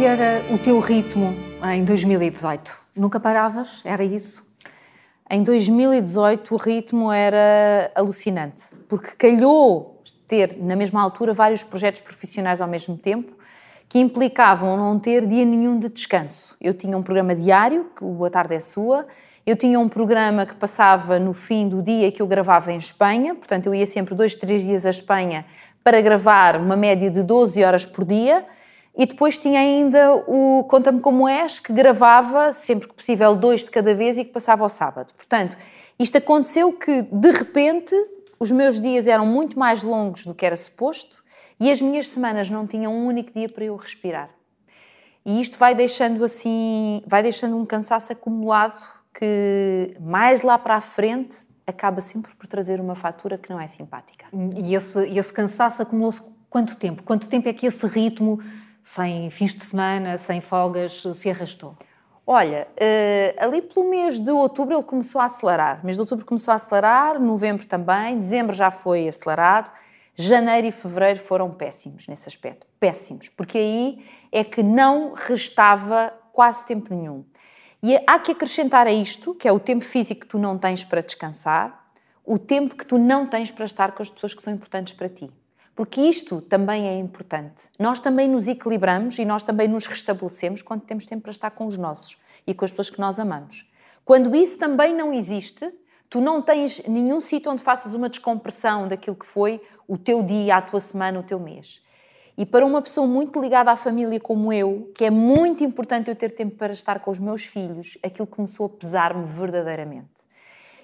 que era o teu ritmo em 2018? Nunca paravas? Era isso? Em 2018 o ritmo era alucinante, porque calhou ter na mesma altura vários projetos profissionais ao mesmo tempo que implicavam não ter dia nenhum de descanso. Eu tinha um programa diário, que o Boa Tarde é Sua, eu tinha um programa que passava no fim do dia que eu gravava em Espanha, portanto eu ia sempre dois, três dias à Espanha para gravar uma média de 12 horas por dia, e depois tinha ainda o Conta-me Como És, que gravava sempre que possível dois de cada vez e que passava ao sábado. Portanto, isto aconteceu que de repente os meus dias eram muito mais longos do que era suposto e as minhas semanas não tinham um único dia para eu respirar. E isto vai deixando assim, vai deixando um cansaço acumulado que mais lá para a frente acaba sempre por trazer uma fatura que não é simpática. E esse, esse cansaço acumulou-se quanto tempo? Quanto tempo é que esse ritmo, sem fins de semana, sem folgas, se arrastou? Olha, uh, ali pelo mês de outubro ele começou a acelerar. Mês de outubro começou a acelerar, novembro também, dezembro já foi acelerado, janeiro e fevereiro foram péssimos nesse aspecto. Péssimos, porque aí é que não restava quase tempo nenhum. E há que acrescentar a isto, que é o tempo físico que tu não tens para descansar, o tempo que tu não tens para estar com as pessoas que são importantes para ti. Porque isto também é importante. Nós também nos equilibramos e nós também nos restabelecemos quando temos tempo para estar com os nossos e com as pessoas que nós amamos. Quando isso também não existe, tu não tens nenhum sítio onde faças uma descompressão daquilo que foi o teu dia, a tua semana, o teu mês. E para uma pessoa muito ligada à família como eu, que é muito importante eu ter tempo para estar com os meus filhos, aquilo começou a pesar-me verdadeiramente.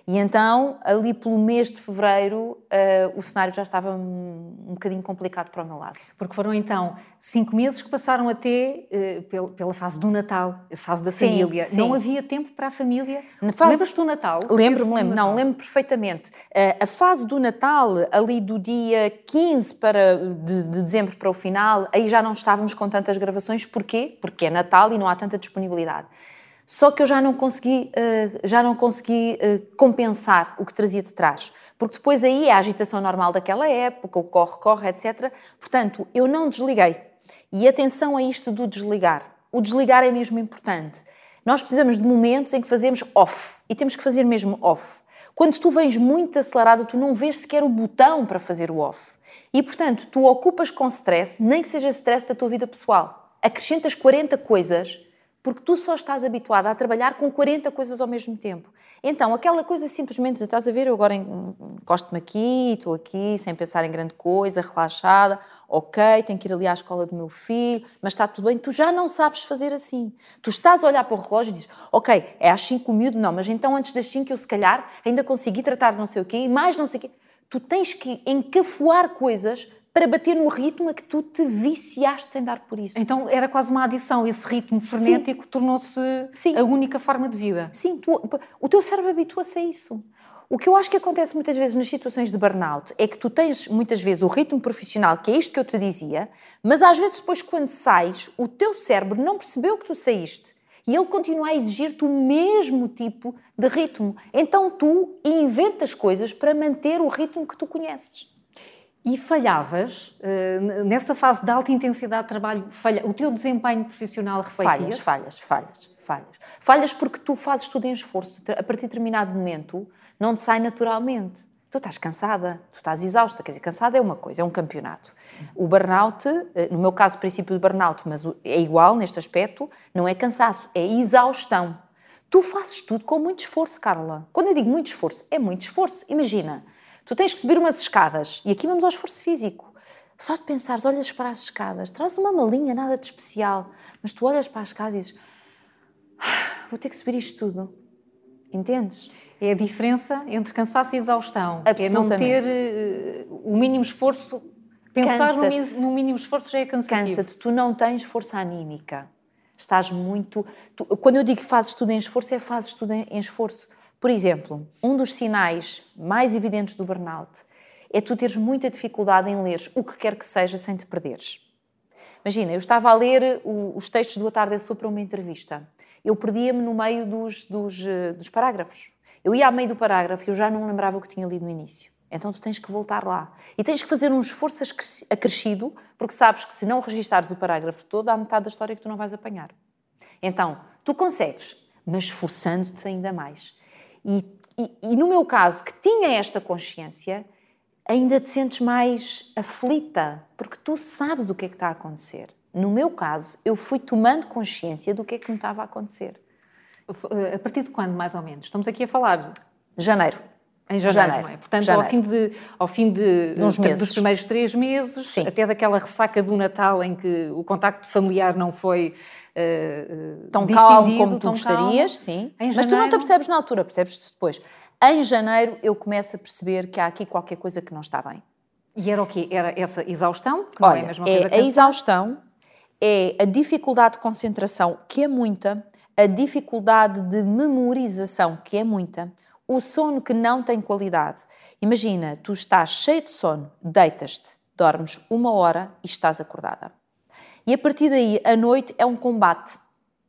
E então, ali pelo mês de fevereiro, uh, o cenário já estava um, um bocadinho complicado para o meu lado. Porque foram então cinco meses que passaram até uh, pela fase do Natal, a fase da sim, família. Sim. Não havia tempo para a família? Na fase... Lembras-te do Natal? Lembro-me, lembro. Não, lembro perfeitamente. Uh, a fase do Natal, ali do dia 15 para, de, de dezembro para o final, aí já não estávamos com tantas gravações. Porquê? Porque é Natal e não há tanta disponibilidade. Só que eu já não consegui, uh, já não consegui uh, compensar o que trazia de trás. Porque depois aí é a agitação normal daquela época, o corre-corre, etc. Portanto, eu não desliguei. E atenção a isto do desligar. O desligar é mesmo importante. Nós precisamos de momentos em que fazemos off. E temos que fazer mesmo off. Quando tu vens muito acelerado, tu não vês sequer o botão para fazer o off. E, portanto, tu ocupas com stress, nem que seja stress da tua vida pessoal. Acrescentas 40 coisas porque tu só estás habituada a trabalhar com 40 coisas ao mesmo tempo. Então, aquela coisa simplesmente, estás a ver, eu agora encosto-me aqui, estou aqui, sem pensar em grande coisa, relaxada, ok, tenho que ir ali à escola do meu filho, mas está tudo bem, tu já não sabes fazer assim. Tu estás a olhar para o relógio e dizes, ok, é às 5 o miúdo, não, mas então antes das 5 eu se calhar ainda consegui tratar não sei o quê, e mais não sei o quê. Tu tens que encafuar coisas para bater no ritmo a que tu te viciaste sem dar por isso. Então era quase uma adição, esse ritmo frenético tornou-se a única forma de vida. Sim, tu, o teu cérebro habitua-se a isso. O que eu acho que acontece muitas vezes nas situações de burnout é que tu tens muitas vezes o ritmo profissional, que é isto que eu te dizia, mas às vezes depois quando sais, o teu cérebro não percebeu que tu saíste e ele continua a exigir-te o mesmo tipo de ritmo. Então tu inventas coisas para manter o ritmo que tu conheces. E falhavas, uh, nessa fase de alta intensidade de trabalho, falha, o teu desempenho profissional refletia Falhas, falhas, falhas, falhas. Falhas porque tu fazes tudo em esforço. A partir de determinado momento, não te sai naturalmente. Tu estás cansada, tu estás exausta. Quer dizer, cansada é uma coisa, é um campeonato. O burnout, eh, no meu caso, princípio de burnout, mas é igual neste aspecto, não é cansaço, é exaustão. Tu fazes tudo com muito esforço, Carla. Quando eu digo muito esforço, é muito esforço. Imagina, Tu tens que subir umas escadas e aqui vamos ao esforço físico. Só de pensares, olhas para as escadas, traz uma malinha, nada de especial, mas tu olhas para a escada e dizes: ah, vou ter que subir isto tudo. Entendes? É a diferença entre cansaço e exaustão. É não ter uh, o mínimo esforço. Pensar no, no, mínimo esforço já é cansativo. Cansa-te. Tu não tens força anímica. Estás muito. Tu, quando eu digo que fazes tudo em esforço, é fazes tudo em, em esforço. Por exemplo, um dos sinais mais evidentes do burnout é tu teres muita dificuldade em ler o que quer que seja sem te perderes. Imagina, eu estava a ler os textos do A Tarde é Sua para uma entrevista. Eu perdia-me no meio dos, dos, eh, dos parágrafos. Eu ia ao meio do parágrafo e eu já não lembrava o que tinha lido no início. Então tu tens que voltar lá. E tens que fazer um esforço acrescido, porque sabes que se não registares o parágrafo todo, há metade da história que tu não vais apanhar. Então, tu consegues, mas esforçando-te ainda mais. E, e, e, no meu caso, que tinha esta consciência, ainda te sentes mais aflita, porque tu sabes o que é que está a acontecer. No meu caso, eu fui tomando consciência do que é que me estava a acontecer. Eh, a partir de quando, mais ou menos? Estamos aqui a falar. Janeiro. Em janeiro, janeiro, não é? Portanto, janeiro. ao fim, de, ao fim de, de dos primeiros três meses, Sim. até daquela ressaca do Natal em que o contacto familiar não foi uh, tão calmo como tu gostarias, sim. Janeiro... Mas tu não te percebes na altura, percebes-te depois. Em janeiro eu começo a perceber que há aqui qualquer coisa que não está bem. E era o quê? Era essa exaustão? Que Olha, não é a mesma é coisa a exaustão, é a dificuldade de concentração, que é muita, a dificuldade de memorização, que é muita, o sono que não tem qualidade. Imagina, tu estás cheio de sono, deitas-te, dormes uma hora e estás acordada. E a partir daí, a noite é um combate.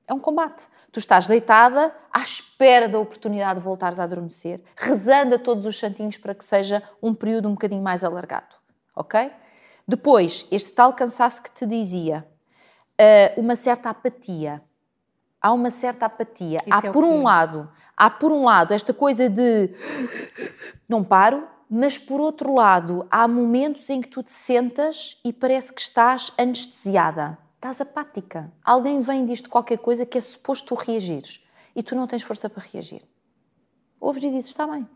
É um combate. Tu estás deitada à espera da oportunidade de voltares a adormecer, rezando a todos os santinhos para que seja um período um bocadinho mais alargado. Ok? Depois, este tal cansaço que te dizia, uh, uma certa apatia. Há uma certa apatia. Isso há, é por um lado, há por um lado esta coisa de não paro, mas por outro lado, há momentos em que tu te sentas e parece que estás anestesiada. Estás apática. Alguém vem e diz qualquer coisa que é suposto tu reagires e tu não tens força para reagir. Ouves e dizes: Está bem.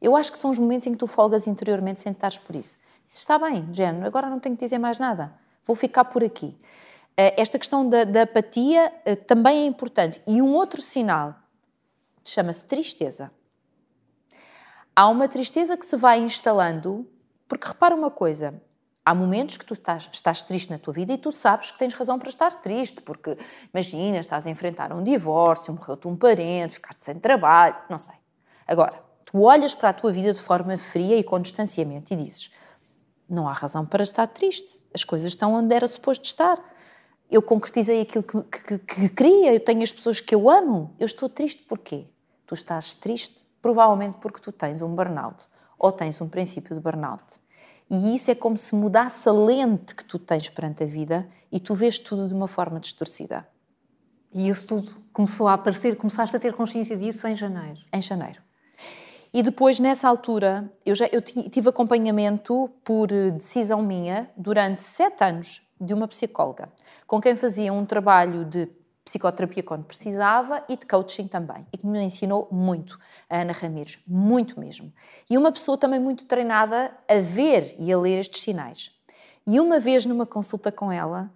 Eu acho que são os momentos em que tu folgas interiormente sem estares por isso. Dizes: Está bem, género, agora não tenho que dizer mais nada. Vou ficar por aqui. Eh, esta questão da, da apatia eh, também é importante. E um outro sinal chama-se tristeza. Há uma tristeza que se vai instalando, porque repara uma coisa: há momentos que tu estás, estás, triste na tua vida e tu sabes que tens razão para estar triste, porque imagina, estás a enfrentar um divórcio, morreu-te um parente, ficaste sem trabalho, não sei. Agora, tu olhas para a tua vida de forma fria e com distanciamento e dizes: não há razão para estar triste, as coisas estão onde era suposto estar eu concretizei aquilo que, que, que, queria, eu tenho as pessoas que eu amo. Eu estou triste porquê? Tu estás triste provavelmente porque tu tens um burnout ou tens um princípio de burnout. E isso é como se mudasse a lente que tu tens perante a vida e tu vês tudo de uma forma distorcida. E isso tudo começou a aparecer, começaste a ter consciência disso em janeiro? Em janeiro. E depois, nessa altura, eu, já, eu tive acompanhamento por decisão minha durante sete anos de uma psicóloga, com quem fazia um trabalho de psicoterapia quando precisava e de coaching também, e que me ensinou muito, a Ana Ramires, muito mesmo. E uma pessoa também muito treinada a ver e a ler estes sinais. E uma vez numa consulta com ela,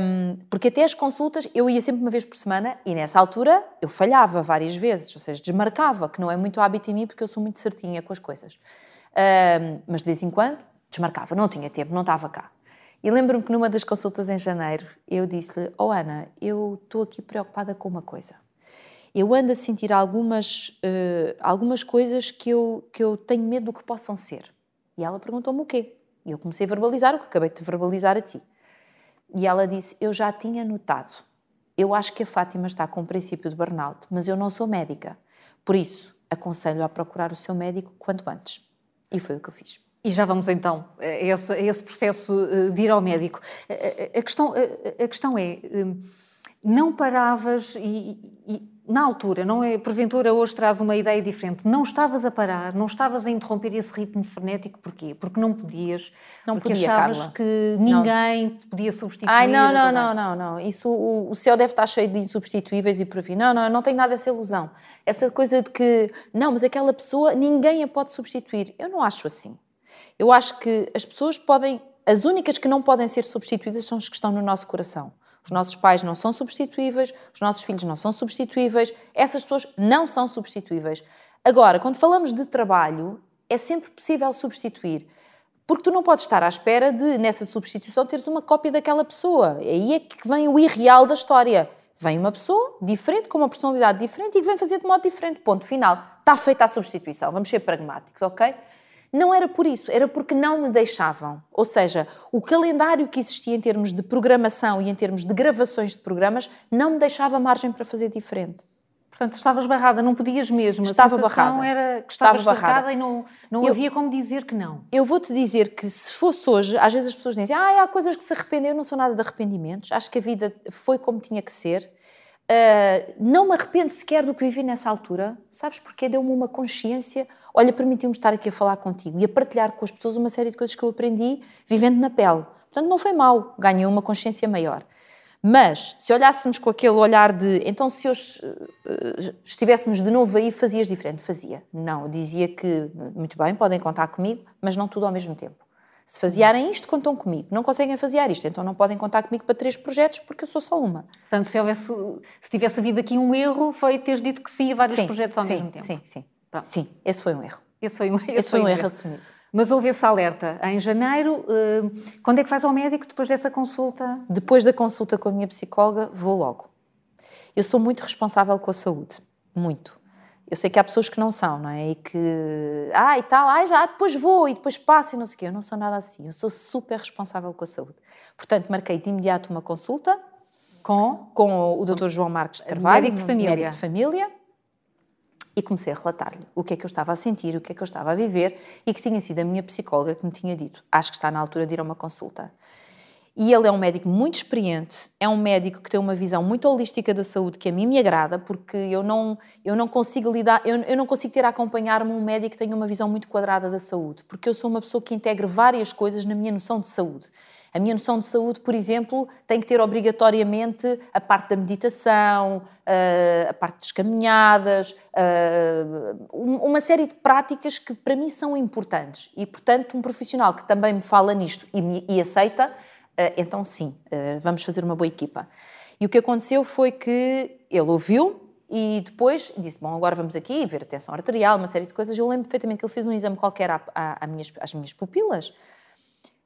um, porque até as consultas eu ia sempre uma vez por semana e nessa altura eu falhava várias vezes, ou seja, desmarcava, que não é muito hábito em mim porque eu sou muito certinha com as coisas. Um, mas de vez em quando desmarcava, não tinha tempo, não estava cá. E lembro-me que numa das consultas em janeiro eu disse-lhe: Oh Ana, eu estou aqui preocupada com uma coisa. Eu ando a sentir algumas, uh, algumas coisas que eu, que eu tenho medo do que possam ser. E ela perguntou-me o quê? E eu comecei a verbalizar o que acabei de verbalizar a ti. E ela disse: Eu já tinha notado. Eu acho que a Fátima está com o princípio de burnout, mas eu não sou médica. Por isso, aconselho a procurar o seu médico quanto antes. E foi o que eu fiz. E já vamos então a esse, a esse processo eh, de ir ao médico. A, a questão, a, a, questão é, hum, não paravas e, e, na altura, não é? Porventura hoje traz uma ideia diferente. Não estavas a parar, não estavas a interromper esse ritmo frenético, porquê? Porque não podias, não porque podia, achavas Carla. que ninguém não. te podia substituir. Ai, não, não, não, não, não. Isso, o, o céu deve estar cheio de insubstituíveis e por fim. Não, não, não tenho nada essa ilusão. Essa coisa de que, não, mas aquela pessoa, ninguém a pode substituir. Eu não acho assim. Eu acho que as pessoas podem, as únicas que não podem ser substituídas são as que estão no nosso coração. Os nossos pais não são substituíveis, os nossos filhos não são substituíveis, essas pessoas não são substituíveis. Agora, quando falamos de trabalho, é sempre possível substituir. Porque tu não podes estar à espera de, nessa substituição, teres uma cópia daquela pessoa. Aí é que vem o irreal da história. Vem uma pessoa diferente, com uma personalidade diferente e que vem fazer de modo diferente. Ponto final. Está feita a substituição. Vamos ser pragmáticos, ok? Não era por isso, era porque não me deixavam. Ou seja, o calendário que existia em termos de programação e em termos de gravações de programas não me deixava margem para fazer diferente. Portanto, estavas barrada, não podias mesmo. Estava a barrada. era que estavas Estava barrada. e não, não Eu- havia como dizer que não. Eu vou-te dizer que se fosse hoje, às vezes as pessoas dizem, ah, há coisas que se arrependem, eu não sou nada de arrependimentos, acho que a vida foi como tinha que ser. Ah, não me arrependo sequer do que vivi nessa altura, sabes porque Deu-me uma consciência, olha, permitiu-me estar aqui a falar contigo e a partilhar com as pessoas uma série de coisas que eu aprendi vivendo na pele. Portanto, não foi mal, ganhei uma consciência maior. Mas, se olhássemos com aquele olhar de, então se hoje eh, estivéssemos de novo aí, fazias diferente? Fazia. Não, dizia que, muito bem, podem contar comigo, mas não tudo ao mesmo tempo. Se fazerem isto, contam comigo. Não conseguem fazer isto, então não podem contar comigo para três projetos, porque eu sou só uma. Portanto, se, houvesse, se tivesse havido aqui um erro, foi teres dito que sim a vários Sim, projetos ao sim, mesmo tempo. Sim, sim. Pronto. Sim, esse foi um erro. Esse foi um, esse Esse foi um erro erro. assumido. Mas houve esse alerta em janeiro. eh, quando é que vais ao médico depois dessa consulta? Depois da consulta com a minha psicóloga, vou logo. Eu sou muito responsável com a saúde, muito. Eu sei que há pessoas que não são, não é? E que, ah, e tal, ah, já, depois vou e depois passo e não sei o quê. Eu não sou nada assim, eu sou super responsável com a saúde. Portanto, marquei de imediato uma consulta Com? com o Dr. João Marques de Carvalho, Médico de família. médico de família, e comecei a relatar-lhe o que é que eu estava a sentir, o que é que eu estava a viver e que tinha sido a minha psicóloga que me tinha dito: acho que está na altura de ir a uma consulta. E ele é um médico muito experiente, é um médico que tem uma visão muito holística da saúde que a mim me agrada, porque eu não, eu não consigo lidar, eu, eu não consigo ter a acompanhar-me um médico que tenha uma visão muito quadrada da saúde, porque eu sou uma pessoa que integra várias coisas na minha noção de saúde. A minha noção de saúde, por exemplo, tem que ter obrigatoriamente a parte da meditação, eh, a parte das caminhadas, eh, um- uma série de práticas que para mim são importantes. E, portanto, um profissional que também me fala nisto e, me- e aceita, então sim, eh, vamos fazer uma boa equipa. E o que aconteceu foi que ele ouviu e depois disse: Bom, agora vamos aqui ver a tensão arterial, uma série de coisas. Eu lembro perfeitamente que ele fez um exame qualquer à- à- à minhas- às minhas pupilas.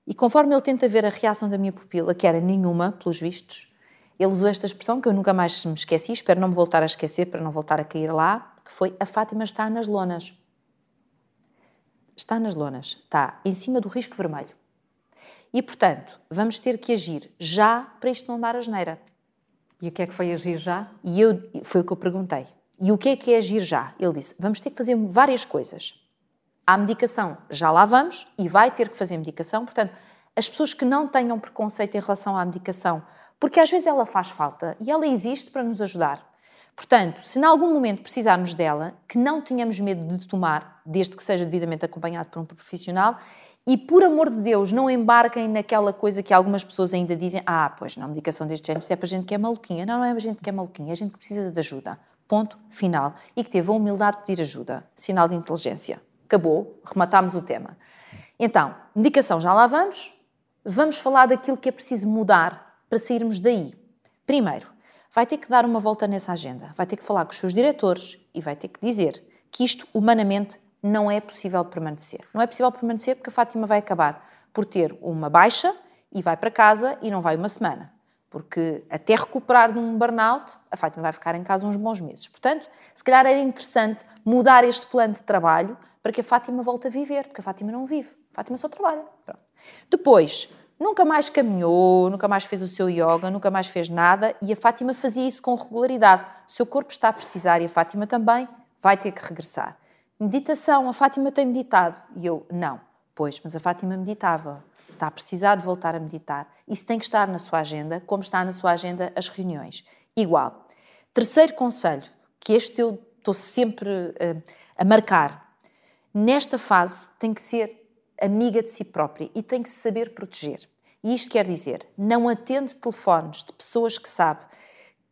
E conforme ele tenta ver a reação da minha pupila, que era nenhuma, pelos vistos, ele usou esta expressão que eu nunca mais me esqueci, espero não me voltar a esquecer para não voltar a cair lá, que foi a Fátima está nas lonas. Está nas lonas, está em cima do risco vermelho. E, portanto, vamos ter que agir já para isto não dar asneira. E o que é que foi agir já? E eu, foi o que eu perguntei. E o que é que é agir já? Ele disse: vamos ter que fazer várias coisas. Há medicação, já lá vamos, e vai ter que fazer medicação. Portanto, as pessoas que não tenham preconceito em relação à medicação, porque às vezes ela faz falta e ela existe para nos ajudar. Portanto, se em algum momento precisarmos dela, que não tenhamos medo de tomar, desde que seja devidamente acompanhado por um profissional, e por amor de Deus, não embarquem naquela coisa que algumas pessoas ainda dizem: ah, pois não, medicação deste género, é para gente que é maluquinha. Não, não é para gente que é maluquinha, é gente que precisa de ajuda. Ponto final. E que teve a humildade de pedir ajuda. Sinal de inteligência. Acabou, rematámos o tema. Então, medicação já lá vamos. Vamos falar daquilo que é preciso mudar para sairmos daí. Primeiro, vai ter que dar uma volta nessa agenda, vai ter que falar com os seus diretores e vai ter que dizer que isto, humanamente, não é possível permanecer. Não é possível permanecer porque a Fátima vai acabar por ter uma baixa e vai para casa e não vai uma semana. Porque até recuperar de um burnout, a Fátima vai ficar em casa uns bons meses. Portanto, se calhar era interessante mudar este plano de trabalho para que a Fátima volte a viver, porque a Fátima não vive. A Fátima só trabalha. Pronto. Depois, nunca mais caminhou, nunca mais fez o seu yoga, nunca mais fez nada e a Fátima fazia isso com regularidade. O seu corpo está a precisar e a Fátima também vai ter que regressar. Meditação, a Fátima tem meditado. E eu, não. Pois, mas a Fátima meditava. Está a precisar de voltar a meditar. Isso tem que estar na sua agenda, como está na sua agenda as reuniões. Igual. Terceiro conselho, que este eu estou sempre eh, a marcar. Nesta fase tem que ser amiga de si própria e tem que se saber proteger. E isto quer dizer, não atende telefones de pessoas que sabe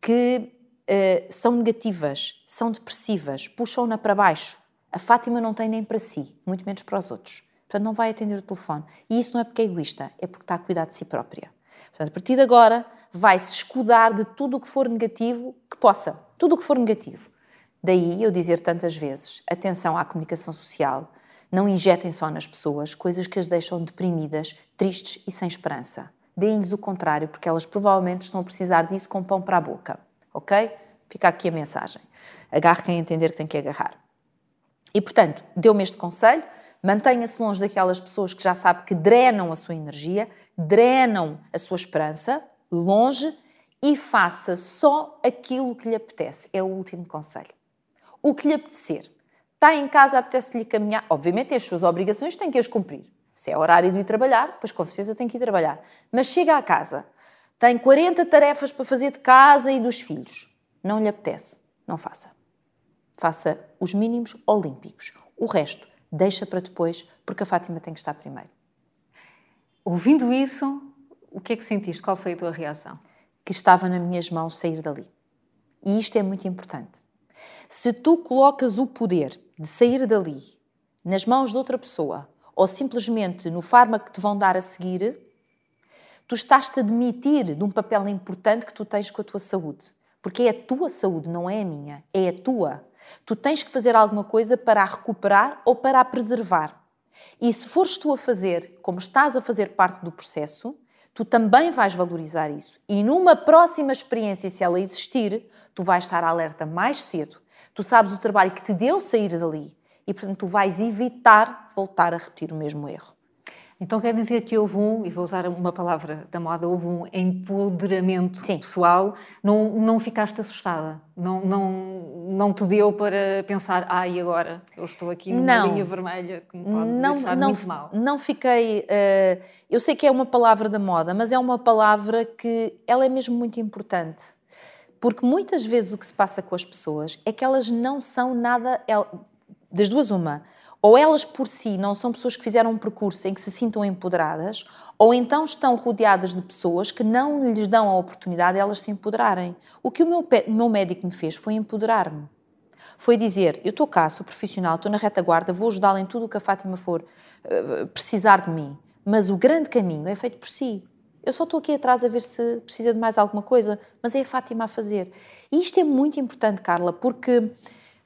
que eh, são negativas, são depressivas, puxam-na para baixo. A Fátima não tem nem para si, muito menos para os outros. Portanto, não vai atender o telefone. E isso não é porque é egoísta, é porque está a cuidar de si própria. Portanto, a partir de agora, vai-se escudar de tudo o que for negativo que possa. Tudo o que for negativo. Daí eu dizer tantas vezes: atenção à comunicação social. Não injetem só nas pessoas coisas que as deixam deprimidas, tristes e sem esperança. Deem-lhes o contrário, porque elas provavelmente estão a precisar disso com pão para a boca. Ok? Fica aqui a mensagem. Agarre quem entender que tem que agarrar. E, portanto, deu-me este conselho: mantenha-se longe daquelas pessoas que já sabe que drenam a sua energia, drenam a sua esperança, longe, e faça só aquilo que lhe apetece. É o último conselho. O que lhe apetecer. Está em casa, apetece-lhe caminhar. Obviamente, as suas obrigações, tem que as cumprir. Se é horário de ir trabalhar, pois com certeza tem que ir trabalhar. Mas chega à casa, tem 40 tarefas para fazer de casa e dos filhos. Não lhe apetece, não faça. Faça os mínimos olímpicos. O resto, deixa para depois, porque a Fátima tem que estar primeiro. Ouvindo isso, o que é que sentiste? Qual foi a tua reação? Que estava nas minhas mãos sair dali. E isto é muito importante. Se tu colocas o poder de sair dali nas mãos de outra pessoa ou simplesmente no fármaco que te vão dar a seguir, tu estás-te a demitir de um papel importante que tu tens com a tua saúde. Porque é a tua saúde, não é a minha, é a tua. Tu tens que fazer alguma coisa para a recuperar ou para a preservar. E se fores tu a fazer, como estás a fazer parte do processo, tu também vais valorizar isso. E numa próxima experiência, se ela existir, tu vais estar alerta mais cedo. Tu sabes o trabalho que te deu sair dali e, portanto, tu vais evitar voltar a repetir o mesmo erro. Então quer dizer que houve um, e vou usar uma palavra da moda, houve um empoderamento Sim. pessoal, não, não ficaste assustada, não, não, não te deu para pensar, ah, e agora? Eu estou aqui numa não. linha vermelha que me pode não, deixar não, muito mal. Não fiquei, uh, eu sei que é uma palavra da moda, mas é uma palavra que ela é mesmo muito importante. Porque muitas vezes o que se passa com as pessoas é que elas não são nada, das duas uma, ou elas por si não são pessoas que fizeram um percurso em que se sintam empoderadas, ou então estão rodeadas de pessoas que não lhes dão a oportunidade de elas se empoderarem. O que o meu, o meu médico me fez foi empoderar-me. Foi dizer: Eu estou cá, sou profissional, estou na retaguarda, vou ajudá-la em tudo o que a Fátima for uh, precisar de mim. Mas o grande caminho é feito por si. Eu só estou aqui atrás a ver se precisa de mais alguma coisa, mas é a Fátima a fazer. E isto é muito importante, Carla, porque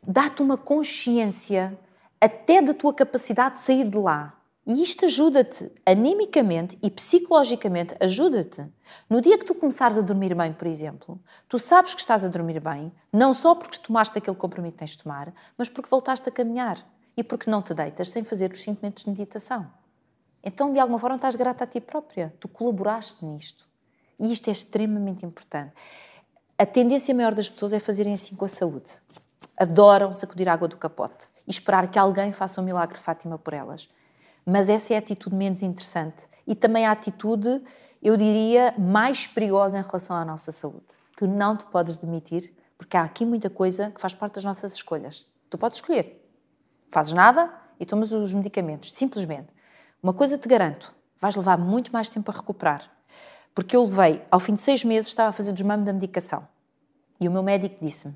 dá-te uma consciência até da tua capacidade de sair de lá. E isto ajuda-te, animicamente e psicologicamente, ajuda-te. No dia que tu começares a dormir bem, por exemplo, tu sabes que estás a dormir bem, não só porque tomaste aquele compromisso que tens de tomar, mas porque voltaste a caminhar e porque não te deitas sem fazer os 5 minutos de meditação. Então, de alguma forma, estás grata a ti própria. Tu colaboraste nisto. E isto é extremamente importante. A tendência maior das pessoas é fazerem assim com a saúde. Adoram sacudir água do capote e esperar que alguém faça um milagre de Fátima por elas. Mas essa é a atitude menos interessante e também a atitude, eu diria, mais perigosa em relação à nossa saúde. Tu não te podes demitir, porque há aqui muita coisa que faz parte das nossas escolhas. Tu podes escolher. Fazes nada e tomas os medicamentos, simplesmente. Uma coisa te garanto, vais levar muito mais tempo a recuperar. Porque eu levei, ao fim de seis meses, estava a fazer desmame da medicação. E o meu médico disse-me: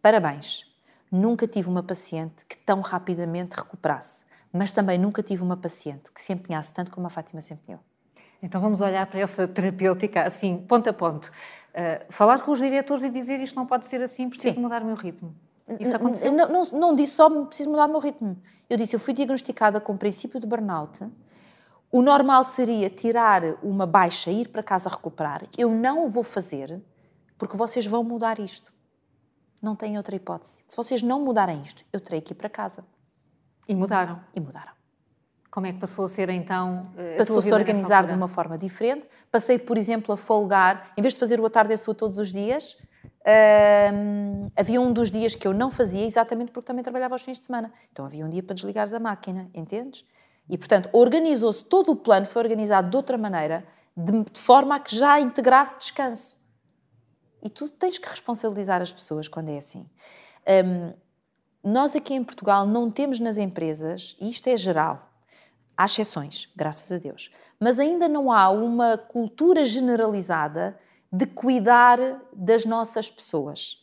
parabéns, nunca tive uma paciente que tão rapidamente recuperasse, mas também nunca tive uma paciente que se empenhasse tanto como a Fátima se empenhou. Então vamos olhar para essa terapêutica assim, ponto a ponto. Uh, falar com os diretores e dizer isto não pode ser assim, preciso Sim. mudar o meu ritmo. Isso aconteceu? Não, não, não disse só preciso mudar o meu ritmo. Eu disse, eu fui diagnosticada com princípio de burnout. O normal seria tirar uma baixa, ir para casa recuperar. Eu não o vou fazer porque vocês vão mudar isto. Não tem outra hipótese. Se vocês não mudarem isto, eu terei que ir para casa. E mudaram? E mudaram. Como é que passou a ser então? Passou-se a organizar de uma forma diferente. Passei, por exemplo, a folgar, em vez de fazer o à sua todos os dias, uh, havia um dos dias que eu não fazia, exatamente porque também trabalhava aos fins de semana. Então havia um dia para desligares a máquina, entendes? E, portanto, organizou-se todo o plano, foi organizado de outra maneira, de, de forma a que já integrasse descanso. E tu tens que responsabilizar as pessoas quando é assim. Um, nós aqui em Portugal não temos nas empresas, e isto é geral, há exceções, graças a Deus, mas ainda não há uma cultura generalizada de cuidar das nossas pessoas.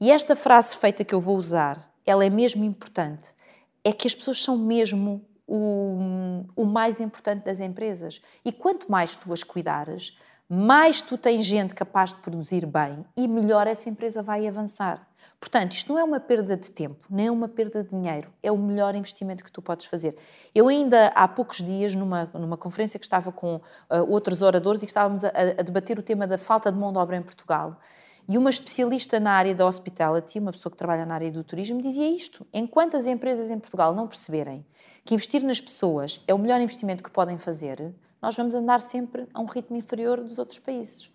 E esta frase feita que eu vou usar, ela é mesmo importante, é que as pessoas são mesmo o, o mais importante das empresas. E quanto mais tu as cuidares, mais tu tens gente capaz de produzir bem e melhor essa empresa vai avançar. Portanto, isto não é uma perda de tempo, nem é uma perda de dinheiro, é o melhor investimento que tu podes fazer. Eu ainda há poucos dias, numa, numa conferência que estava com uh, outros oradores e que estávamos a, a, debater o tema da falta de mão de obra em Portugal, e uma especialista na área da hospitality, uma pessoa que trabalha na área do turismo, dizia isto. Enquanto as empresas em Portugal não perceberem que investir nas pessoas é o melhor investimento que podem fazer, nós vamos andar sempre a um ritmo inferior dos outros países.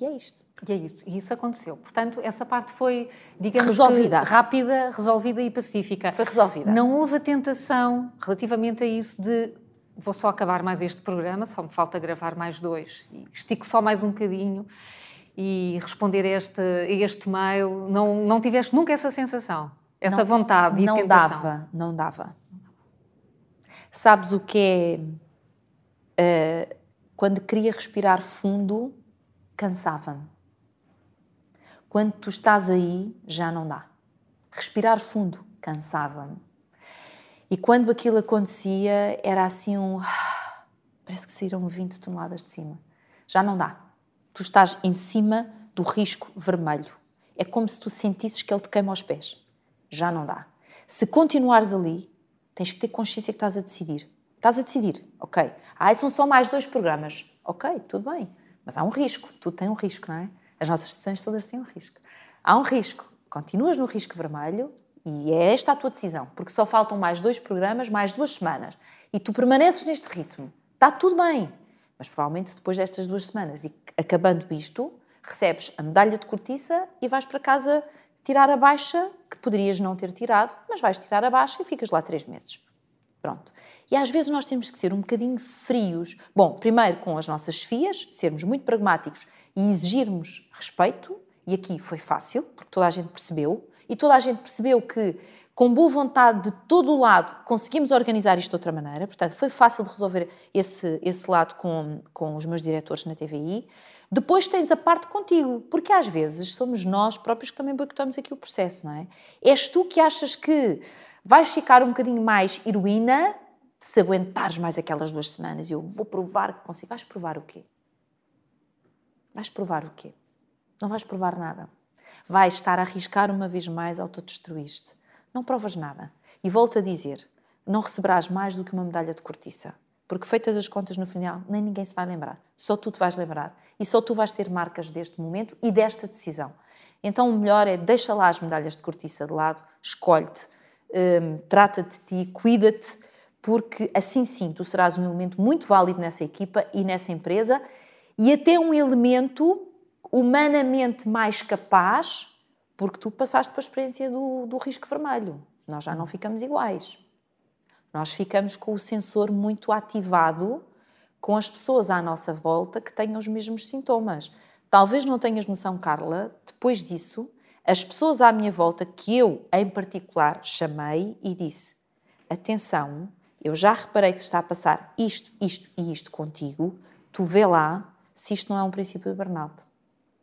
E é isto. E é isso, e isso aconteceu. Portanto, essa parte foi, digamos resolvida. rápida, resolvida e pacífica. Foi resolvida. Não houve a tentação relativamente a isso de vou só acabar mais este programa, só me falta gravar mais dois, estico só mais um bocadinho e responder a este, a este mail. Não, não tiveste nunca essa sensação, essa não, vontade e não tentação? dava, não dava. Sabes o que é? Uh, quando queria respirar fundo, cansava-me. Quando tu estás aí, já não dá. Respirar fundo, cansava-me. E quando aquilo acontecia, era assim um. Parece que saíram 20 toneladas de cima. Já não dá. Tu estás em cima do risco vermelho. É como se tu sentisses que ele te queima aos pés. Já não dá. Se continuares ali, tens que ter consciência que estás a decidir. Estás a decidir, ok. Ah, são só mais dois programas. Ok, tudo bem. Mas há um risco. Tudo tem um risco, não é? As nossas decisões todas têm um risco. Há um risco. Continuas no risco vermelho e é esta a tua decisão, porque só faltam mais dois programas, mais duas semanas. E tu permaneces neste ritmo. Está tudo bem. Mas provavelmente depois destas duas semanas e acabando isto, recebes a medalha de cortiça e vais para casa tirar a baixa, que poderias não ter tirado, mas vais tirar a baixa e ficas lá três meses. Pronto. E às vezes nós temos que ser um bocadinho frios. Bom, primeiro com as nossas fias, sermos muito pragmáticos e exigirmos respeito, e aqui foi fácil, porque toda a gente percebeu, e toda a gente percebeu que, com boa vontade de todo o lado, conseguimos organizar isto de outra maneira. Portanto, foi fácil de resolver esse, esse lado com, com os meus diretores na TVI. Depois tens a parte contigo, porque às vezes somos nós próprios que também boicotamos aqui o processo, não é? És tu que achas que vais ficar um bocadinho mais heroína se aguentares mais aquelas duas semanas e eu vou provar que consigo. Vais provar o quê? Vais provar o quê? Não vais provar nada vais estar a arriscar uma vez mais autodestruíste. Não provas nada. E volto a dizer, não receberás mais do que uma medalha de cortiça. Porque feitas as contas no final, nem ninguém se vai lembrar. Só tu te vais lembrar. E só tu vais ter marcas deste momento e desta decisão. Então o melhor é deixa lá as medalhas de cortiça de lado, escolhe-te, um, trata de ti, cuida-te, porque assim sim tu serás um elemento muito válido nessa equipa e nessa empresa e até um elemento humanamente mais capaz, porque tu passaste pela experiência do, do risco vermelho. Nós já não ficamos iguais. Nós ficamos com o sensor muito ativado com as pessoas à nossa volta que tenham os mesmos sintomas. Talvez não tenhas noção, Carla, depois disso, as pessoas à minha volta, que eu em particular chamei e disse: Atenção, eu já reparei que está a passar isto, isto e isto contigo, tu vê lá se isto não é um princípio de burnout.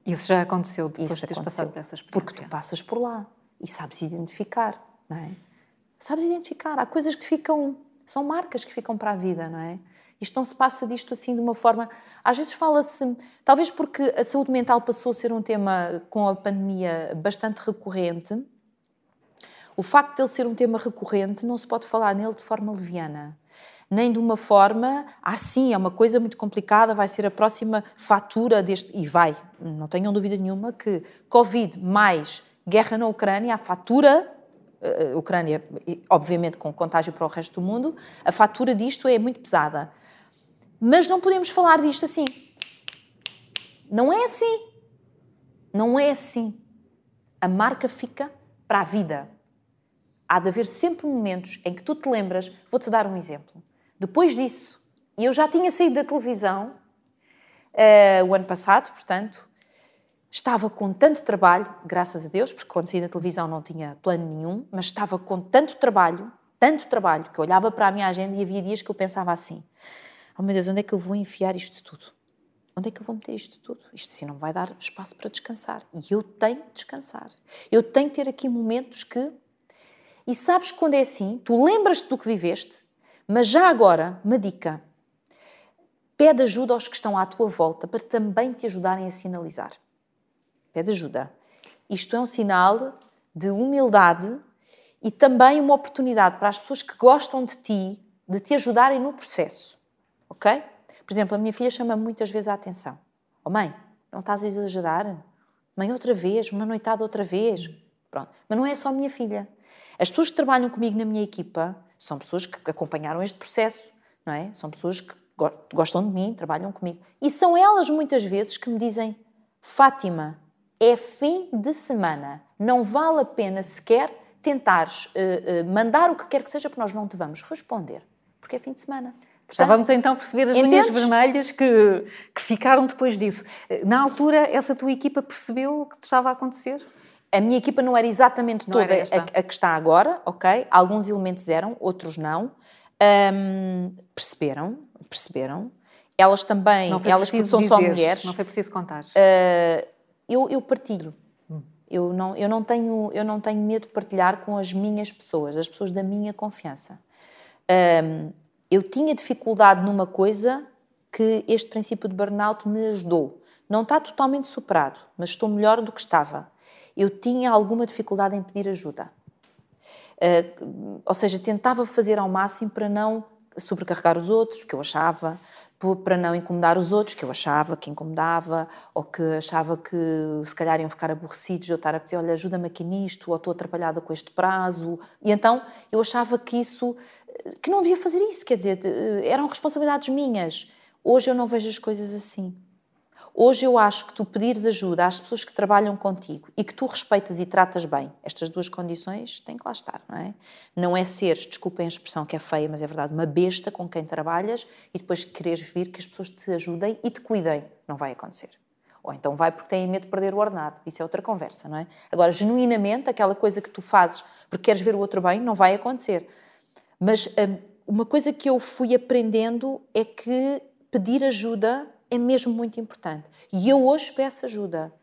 Isso já aconteceu depois Isso de teres passado por essa experiência. Porque tu passas por lá e sabes identificar, não é? Sabes identificar. Há coisas que ficam, são marcas que ficam para a vida, não é? Isto não se passa disto assim de uma forma. Às vezes fala-se, talvez porque a saúde mental passou a ser um tema com a pandemia bastante recorrente. O facto de ele ser um tema recorrente não se pode falar nele de forma leviana nem de uma forma, assim, é uma coisa muito complicada, vai ser a próxima fatura deste. E vai, não tenham dúvida nenhuma que Covid mais guerra na Ucrânia, a fatura. Uh, Ucrânia, obviamente, com contágio para o resto do mundo, a fatura disto é muito pesada. Mas não podemos falar disto assim. Não é assim. Não é assim. A marca fica para a vida. Há de haver sempre momentos em que tu te lembras. Vou-te dar um exemplo. Depois disso, eu já tinha saído da televisão uh, o ano passado, portanto, estava com tanto trabalho, graças a Deus, porque quando saí da televisão não tinha plano nenhum, mas estava com tanto trabalho, tanto trabalho, que eu olhava para a minha agenda e havia dias que eu pensava assim: oh meu Deus, onde é que eu vou enfiar isto tudo? Onde é que eu vou meter isto tudo? Isto assim não vai dar espaço para descansar. E eu tenho que descansar. Eu tenho que ter aqui momentos que. E sabes quando é assim? Tu lembras-te do que viveste, mas já agora, uma dica: pede ajuda aos que estão à tua volta para também te ajudarem a sinalizar. Pede ajuda. Isto é um sinal de humildade e também uma oportunidade para as pessoas que gostam de ti de te ajudarem no processo. Ok? Por exemplo, a minha filha chama muitas vezes a atenção: Oh mãe, não estás a exagerar? Mãe, outra vez, uma noitada outra vez. Pronto. Mas não é só a minha filha. As pessoas que trabalham comigo na minha equipa são pessoas que acompanharam este processo, não é? São pessoas que gostam de mim, trabalham comigo. E são elas muitas vezes que me dizem: Fátima, é fim de semana. Não vale a pena sequer tentares uh, uh, mandar o que quer que seja, porque nós não te vamos responder, porque é fim de semana. Portanto, Já vamos então perceber as entendes? linhas vermelhas que, que ficaram depois disso. Na altura, essa tua equipa percebeu o que estava a acontecer? A minha equipa não era exatamente não toda era a, a, que está agora, ok? Alguns elementos eram, outros não. Um, perceberam, perceberam. Elas também, elas que são dizer, só mulheres. Não foi preciso contar. Uh, eu, eu partilho. Hum. Eu não, eu, não tenho, eu não tenho medo de partilhar com as minhas pessoas, as pessoas da minha confiança. Um, eu tinha dificuldade numa coisa que este princípio de burnout me ajudou. Não está totalmente superado, mas estou melhor do que estava. Eu tinha alguma dificuldade em pedir ajuda. Uh, ou seja, tentava fazer ao máximo para não sobrecarregar os outros, que eu achava, para não incomodar os outros, que eu achava que incomodava, ou que achava que se calhar iam ficar aborrecidos de eu estar a pedir, olha, ajuda-me aqui nisto, ou estou atrapalhada com este prazo. E então eu achava que isso, que não devia fazer isso, quer dizer, eram responsabilidades minhas. Hoje eu não vejo as coisas assim. Hoje eu acho que tu pedires ajuda às pessoas que trabalham contigo e que tu respeitas e tratas bem, estas duas condições têm que lá estar, não é? Não é seres, desculpem a expressão que é feia, mas é verdade, uma besta com quem trabalhas e depois queres vir que as pessoas te ajudem e te cuidem. Não vai acontecer. Ou então vai porque têm medo de perder o ordenado. Isso é outra conversa, não é? Agora, genuinamente, aquela coisa que tu fazes porque queres ver o outro bem, não vai acontecer. Mas hum, uma coisa que eu fui aprendendo é que pedir ajuda é mesmo muito importante. E eu hoje peço ajuda.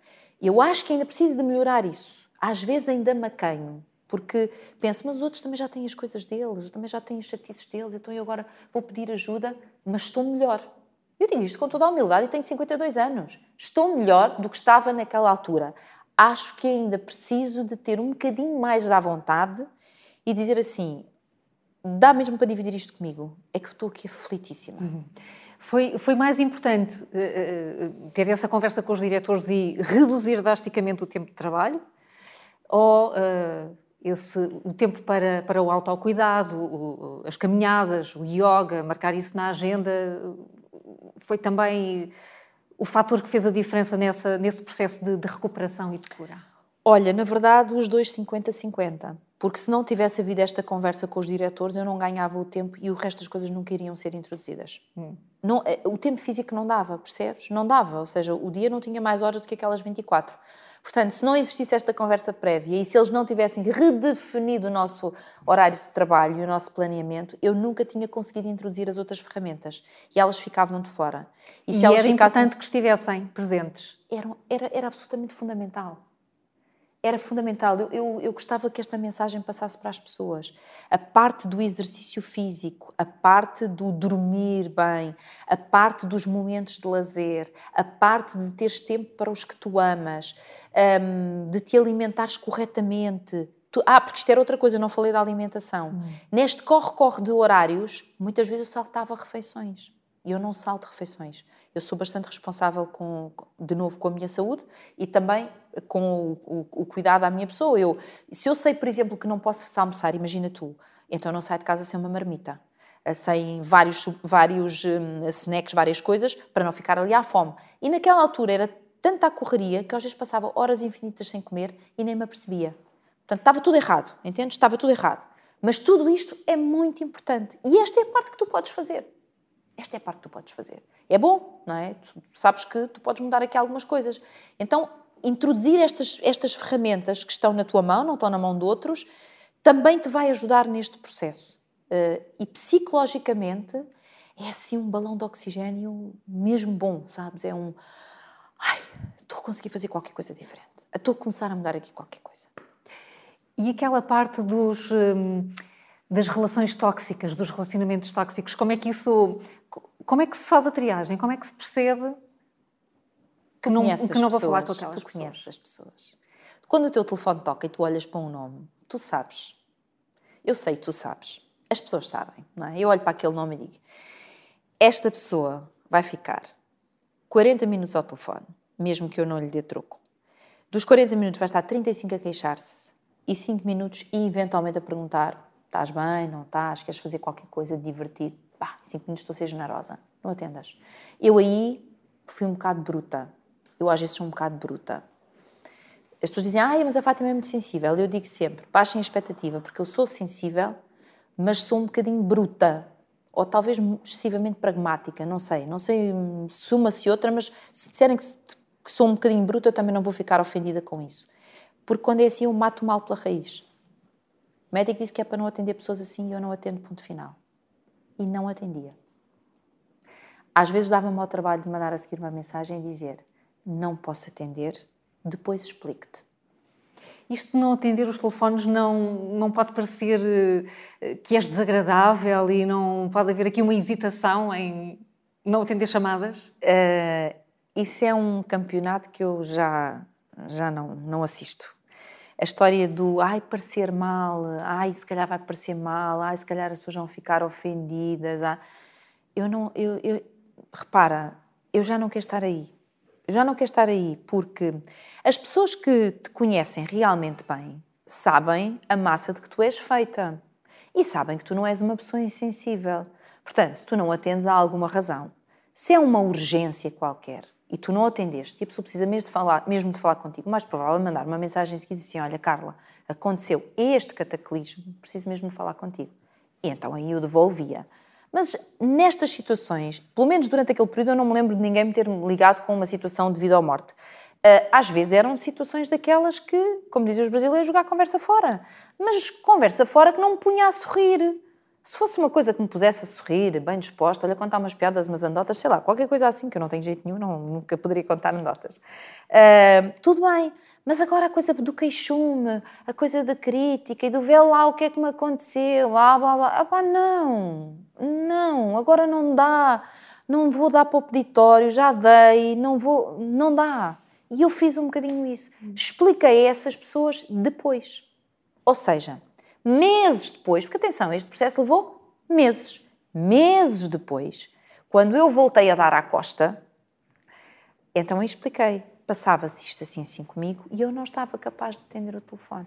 Eu acho que ainda preciso de melhorar isso. Às vezes ainda me acanho, porque penso, mas os outros também já têm as coisas deles, também já têm os chatices deles, então eu agora vou pedir ajuda, mas estou melhor. Eu digo isto com toda a humildade e tenho 52 anos. Estou melhor do que estava naquela altura. Acho que ainda preciso de ter um bocadinho mais da vontade e dizer assim: dá mesmo para dividir isto comigo? É que eu estou aqui aflitíssima. Uhum. Foi, foi mais importante uh, ter essa conversa com os diretores e reduzir drasticamente o tempo de trabalho? Ou uh, esse, o tempo para, para o autocuidado, o, as caminhadas, o yoga, marcar isso na agenda, foi também o fator que fez a diferença nessa, nesse processo de, de recuperação e de cura? Olha, na verdade, os dois 50-50 porque se não tivesse havido esta conversa com os diretores, eu não ganhava o tempo e o resto das coisas nunca iriam ser introduzidas. Hum. Não, eh, o tempo físico não dava, percebes? Não dava, ou seja, o dia não tinha mais horas do que aquelas 24. Portanto, se não existisse esta conversa prévia e se eles não tivessem redefinido o nosso horário de trabalho e o nosso planeamento, eu nunca tinha conseguido introduzir as outras ferramentas e elas ficavam de fora. E, e era ficassem... importante que estivessem presentes? Era, era, era absolutamente fundamental era fundamental. Eu, eu, eu, gostava que esta mensagem passasse para as pessoas. A parte do exercício físico, a parte do dormir bem, a parte dos momentos de lazer, a parte de teres tempo para os que tu amas, um, de te alimentares corretamente. Tu, ah, porque isto era outra coisa, não falei da alimentação. Hum. Neste corre-corre de horários, muitas vezes eu saltava refeições. Eu não salto refeições. Eu sou bastante responsável, com, de novo, com a minha saúde e também com o, o, o cuidado à minha pessoa. Eu, se eu sei, por exemplo, que não posso almoçar, imagina tu, então não saio de casa sem uma marmita, eh, sem vários, vários um, snacks, várias coisas, para não ficar ali à fome. E naquela altura era tanta a correria que às vezes passava horas infinitas sem comer e nem me apercebia. Portanto, estava tudo errado, entende? Estava tudo errado. Mas tudo isto é muito importante. E esta é a parte que tu podes fazer. Esta é a parte que tu podes fazer. É bom, não é? Tu sabes que tu podes mudar aqui algumas coisas. Então, introduzir estas, estas ferramentas que estão na tua mão, não estão na mão de outros, também te vai ajudar neste processo. Uh, e psicologicamente é assim um balão de oxigênio mesmo bom, sabes? É um. Ai, estou a conseguir fazer qualquer coisa diferente. Estou a começar a mudar aqui qualquer coisa. E aquela parte dos. Hum, das relações tóxicas, dos relacionamentos tóxicos, como é que isso. Como é que se faz a triagem? Como é que se percebe que não, que não vou falar com aquelas tu pessoas. conheces as pessoas. Quando o teu telefone toca e tu olhas para um nome, tu sabes. Eu sei, tu sabes. As pessoas sabem, não é? Eu olho para aquele nome e digo: esta pessoa vai ficar 40 minutos ao telefone, mesmo que eu não lhe dê troco. Dos 40 minutos vai estar 35 a queixar-se e 5 minutos e eventualmente a perguntar: estás bem, não estás, queres fazer qualquer coisa divertido? Pá, 5 minutos estou a ser generosa, não atendas. Eu aí fui um bocado bruta eu às vezes sou um bocado bruta. As pessoas dizem, ah, mas a Fátima é muito sensível. Eu digo sempre, baixem a expectativa, porque eu sou sensível, mas sou um bocadinho bruta. Ou talvez excessivamente pragmática, não sei. Não sei se uma se outra, mas se disserem que, sou um bocadinho bruta, eu também não vou ficar ofendida com isso. Porque quando é assim, eu mato mal pela raiz. O médico disse que é para não atender pessoas assim e eu não atendo, ponto final. E não atendia. Às vezes dava-me ao trabalho de mandar a seguir uma mensagem e dizer: Não posso atender, depois explique-te. Isto de não atender os telefones não, não pode parecer uh, que és desagradável e não pode haver aqui uma hesitação em não atender chamadas? Uh, isso é um campeonato que eu já, já não, não assisto. A história do ai, parecer mal, ai, se calhar vai parecer mal, ai, se calhar as pessoas vão ficar ofendidas. Ah. Eu não, eu, eu, repara, eu já não quero estar aí. Eu já não quero estar aí porque as pessoas que te conhecem realmente bem sabem a massa de que tu és feita e sabem que tu não és uma pessoa insensível. Portanto, se tu não atendes a alguma razão, se é uma urgência qualquer e tu não atendeste e a pessoa precisa mesmo de falar, mesmo de falar contigo, mais provável é mandar uma mensagem seguida assim: Olha, Carla, aconteceu este cataclismo, preciso mesmo de falar contigo. E então aí eu devolvia. Mas nestas situações, pelo menos durante aquele período, eu não me lembro de ninguém me ter ligado com uma situação de vida ou morte. Ah, às vezes eram situações daquelas que, como dizem os brasileiros, jogar conversa fora. Mas conversa fora que não me punha a sorrir. Se fosse uma coisa que me pusesse a sorrir, bem disposta, olha, contar umas piadas, umas anedotas, sei lá, qualquer coisa assim, que eu não tenho jeito nenhum, não, nunca poderia contar anedotas. Uh, tudo bem. Mas agora a coisa do queixume, a coisa da crítica e do ver lá o que é que me aconteceu, blá blá blá. Ah, pá, não, não, agora não dá, não vou dar para o peditório, já dei, não vou, não dá. E eu fiz um bocadinho isso. Expliquei a essas pessoas depois. Ou seja, meses depois, porque atenção, este processo levou meses. Meses depois, quando eu voltei a dar à costa, então eu expliquei. Passava-se isto assim assim comigo e eu não estava capaz de atender o telefone.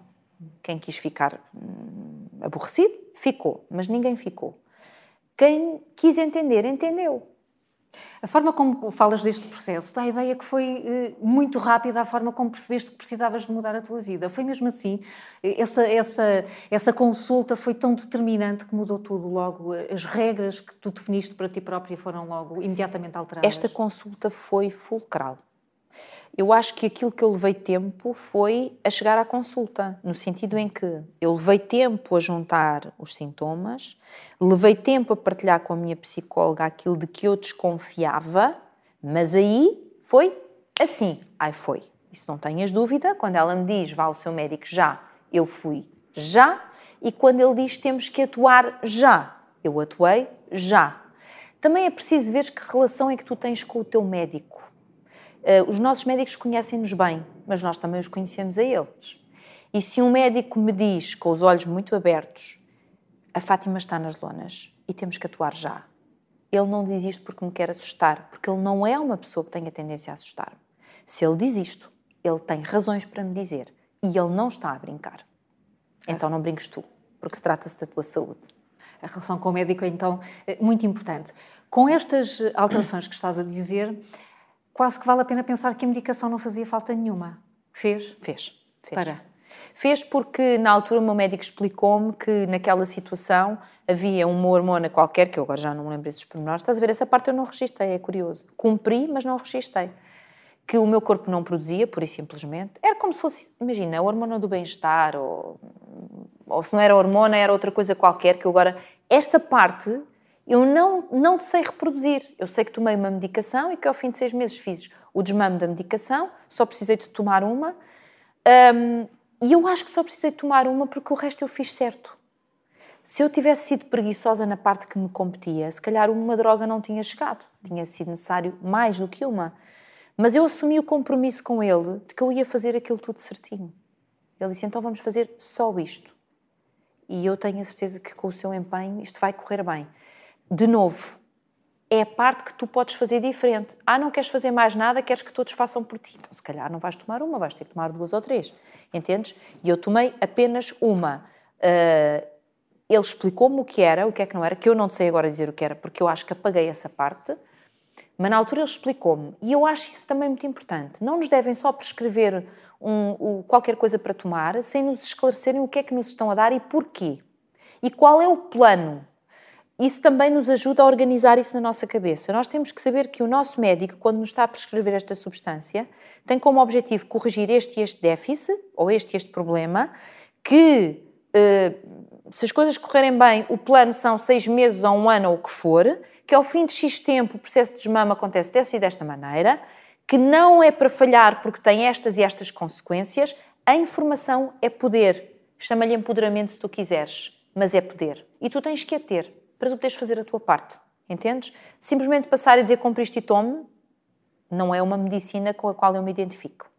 Quem quis ficar hum, aborrecido, ficou, mas ninguém ficou. Quem quis entender, entendeu. A forma como falas deste processo dá a ideia que foi eh, muito rápida a forma como percebeste que precisavas de mudar a tua vida. Foi mesmo assim? Essa, essa, essa consulta foi tão determinante que mudou tudo logo? As regras que tu definiste para ti própria foram logo imediatamente alteradas? Esta consulta foi fulcral. Eu acho que aquilo que eu levei tempo foi a chegar à consulta, no sentido em que eu levei tempo a juntar os sintomas, levei tempo a partilhar com a minha psicóloga aquilo de que eu desconfiava, mas aí foi assim. Ai, foi. Isso não tenhas dúvida. Quando ela me diz vá ao seu médico já, eu fui já. E quando ele diz temos que atuar já, eu atuei já. Também é preciso ver que relação é que tu tens com o teu médico os nossos médicos conhecem-nos bem, mas nós também os conhecemos a eles. E se um médico me diz, com os olhos muito abertos, a Fátima está nas lonas e temos que atuar já, ele não diz isto porque me quer assustar, porque ele não é uma pessoa que tenha tendência a assustar-me. Se ele diz isto, ele tem razões para me dizer e ele não está a brincar. Então não brinques tu, porque trata-se da tua saúde. A relação com o médico é então muito importante. Com estas alterações que estás a dizer, quase que vale a pena pensar que a medicação não fazia falta nenhuma. Fez? Fez. fez. Para? Fez porque na altura o meu médico explicou-me que naquela situação havia uma hormona qualquer, que eu agora já não me lembro esses pormenores, estás a ver, essa parte eu não registrei, é curioso. Cumpri, mas não registrei. Que o meu corpo não produzia, pura e simplesmente. Era como se fosse, imagina, a hormona do bem-estar, ou, ou se não era hormona, era outra coisa qualquer, que eu agora... Esta parte eu não, não sei reproduzir. Eu sei que tomei uma medicação e que ao fim de seis meses fiz o desmame da medicação, só precisei de tomar uma. Um, e eu acho que só precisei de tomar uma porque o resto eu fiz certo. Se eu tivesse sido preguiçosa na parte que me competia, se calhar uma droga não tinha chegado. Tinha sido necessário mais do que uma. Mas eu assumi o compromisso com ele de que eu ia fazer aquilo tudo certinho. Ele disse: então vamos fazer só isto. E eu tenho a certeza que com o seu empenho isto vai correr bem de novo, é a parte que tu podes fazer diferente. Ah, não queres fazer mais nada, queres que todos façam por ti. Então, se calhar não vais tomar uma, vais ter que tomar duas ou três. Entendes? E eu tomei apenas uma. Uh, ele explicou-me o que era, o que é que não era, que eu não sei agora dizer o que era, porque eu acho que apaguei essa parte. Mas na altura ele explicou-me, e eu acho isso também muito importante. Não nos devem só prescrever um, um, qualquer coisa para tomar, sem nos esclarecerem o que é que nos estão a dar e porquê. E qual é o plano. Isso também nos ajuda a organizar isso na nossa cabeça. Nós temos que saber que o nosso médico, quando nos está a prescrever esta substância, tem como objetivo corrigir este e este déficit, ou este e este problema, que eh, se as coisas correrem bem, o plano são seis meses ou um ano ou o que for, que ao fim de X tempo o processo de desmame acontece dessa e desta maneira, que não é para falhar porque tem estas e estas consequências, a informação é poder. Chama-lhe empoderamento se tu quiseres, mas é poder. E tu tens que a ter para tu poderes fazer a tua parte. Entendes? Simplesmente passar e dizer compriste e tome não é uma medicina com a qual eu me identifico.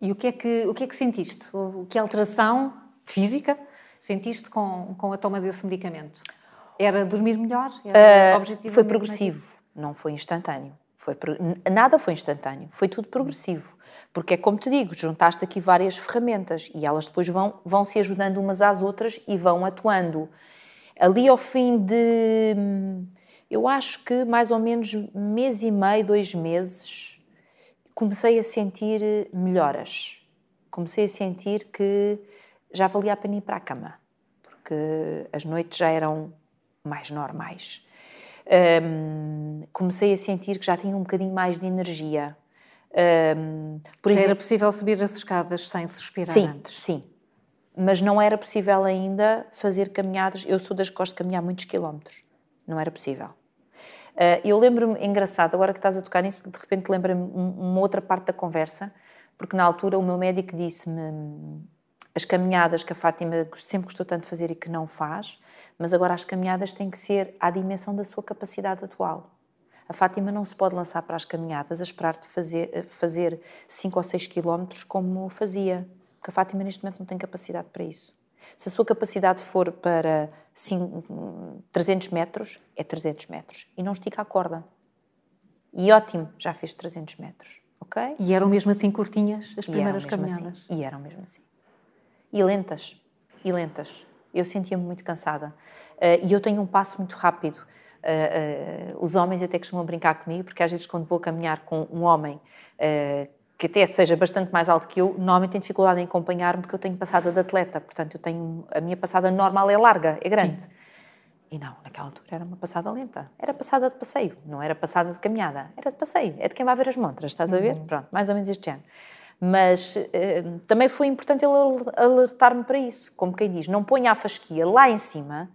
E o que é que, o que, é que sentiste? Que alteração física sentiste com, com a toma desse medicamento? Era dormir melhor? Era uh, foi progressivo, não foi instantâneo. Foi, nada foi instantâneo, foi tudo progressivo. Porque é como te digo, juntaste aqui várias ferramentas e elas depois vão, vão se ajudando umas às outras e vão atuando. Ali ao fim de, eu acho que mais ou menos mês e meio, dois meses, comecei a sentir melhoras. Comecei a sentir que já valia a pena ir para a cama, porque as noites já eram mais normais. Um, comecei a sentir que já tinha um bocadinho mais de energia. Um, por já exemplo, era possível subir as escadas sem suspirar sim, antes? Sim, mas não era possível ainda fazer caminhadas. Eu sou das que gosto de caminhar muitos quilómetros. Não era possível. Uh, eu lembro-me, engraçado, agora que estás a tocar nisso, de repente lembro-me uma outra parte da conversa, porque na altura o meu médico disse-me as caminhadas que a Fátima sempre gostou tanto de fazer e que não faz, mas agora as caminhadas têm que ser à dimensão da sua capacidade atual. A Fátima não se pode lançar para as caminhadas a esperar de fazer, fazer 5 ou 6 quilómetros como fazia, porque a Fátima neste momento não tem capacidade para isso. Se a sua capacidade for para 5, 300 metros, é 300 metros. E não estica a corda. E ótimo, já fez 300 metros. ok? E eram mesmo assim curtinhas as primeiras assim. caminhadas? Assim. E eram mesmo assim e lentas, e lentas. Eu sentia-me muito cansada. Uh, e eu tenho um passo muito rápido. Uh, uh, os homens até costumam brincar comigo, porque às vezes quando vou caminhar com um homem que até seja bastante mais alto que eu, normalmente tem dificuldade em acompanhar-me porque eu tenho passada de atleta, portanto eu tenho a minha passada normal é larga, é grande. Sim. E não, naquela altura era uma passada lenta. Era passada de passeio, não era passada de caminhada. Era de passeio. É de quem vai ver as montras, estás a ver? Uhum. Pronto, mais ou menos este ano. Mas eh, também foi importante ele alertar-me para isso. Como quem diz, não ponha a fasquia lá em cima,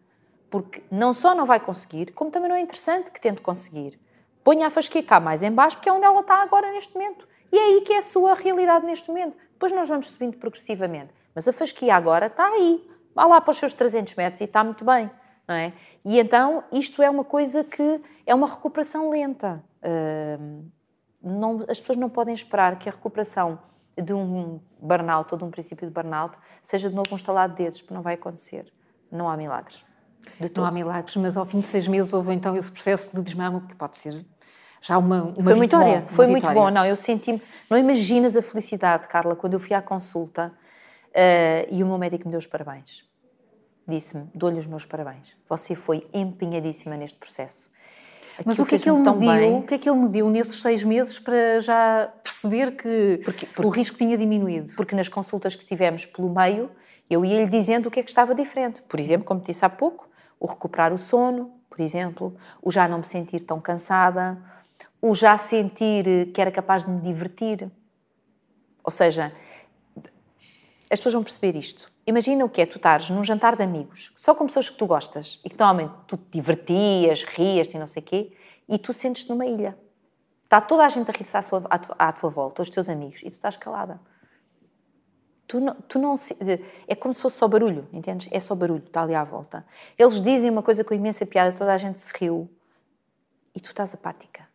porque não só não vai conseguir, como também não é interessante que tente conseguir. Ponha a fasquia cá mais em baixo, porque é onde ela está agora neste momento. E é aí que é a sua realidade neste momento. Depois nós vamos subindo progressivamente. Mas a fasquia agora está aí. Vá lá para os seus 300 metros e está muito bem. Não é? E então isto é uma coisa que é uma recuperação lenta. Uh, não, as pessoas não podem esperar que a recuperação de um burnout ou de um princípio de burnout seja de novo um estalar de dedos, porque não vai acontecer. Não há milagres. não há milagres, mas ao fim de seis meses houve então esse processo de desmame que pode ser já uma, uma foi vitória. Muito bom. Foi muito bom, não, eu senti-me... Não imaginas a felicidade, Carla, quando eu fui à consulta uh, e o meu médico me deu os parabéns. Disse-me, dou-lhe os meus parabéns. Você foi empenhadíssima neste processo. Mas o que, é que ele mediu, o que é que ele mediu nesses seis meses para já perceber que porque, porque, o risco tinha diminuído? Porque nas consultas que tivemos pelo meio, eu ia-lhe dizendo o que é que estava diferente. Por exemplo, como disse há pouco, o recuperar o sono, por exemplo, o já não me sentir tão cansada, o já sentir que era capaz de me divertir. Ou seja, as pessoas vão perceber isto. Imagina o que é tu estares num jantar de amigos, só com pessoas que tu gostas e que normalmente tu te divertias, rias e não sei o quê, e tu sentes-te numa ilha. Está toda a gente a rir-se à, à, à, tua volta, os teus amigos, e tu estás calada. Tu não, tu não é como se fosse só barulho, entendes? É só barulho, está ali à volta. Eles dizem uma coisa com imensa piada, toda a gente se riu, e tu estás apática.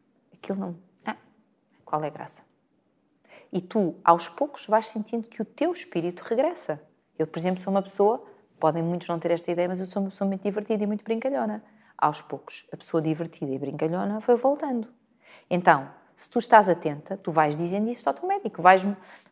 Aquilo não. Ah, qual é a graça? E tu, aos poucos, vais sentindo que o teu espírito regressa. Eu, por exemplo, sou uma pessoa, podem muitos não ter esta ideia, mas eu sou uma pessoa muito divertida e muito brincalhona. Aos poucos, a pessoa divertida e brincalhona foi voltando. Então, se tu estás atenta, tu vais dizendo isso ao teu médico, vais,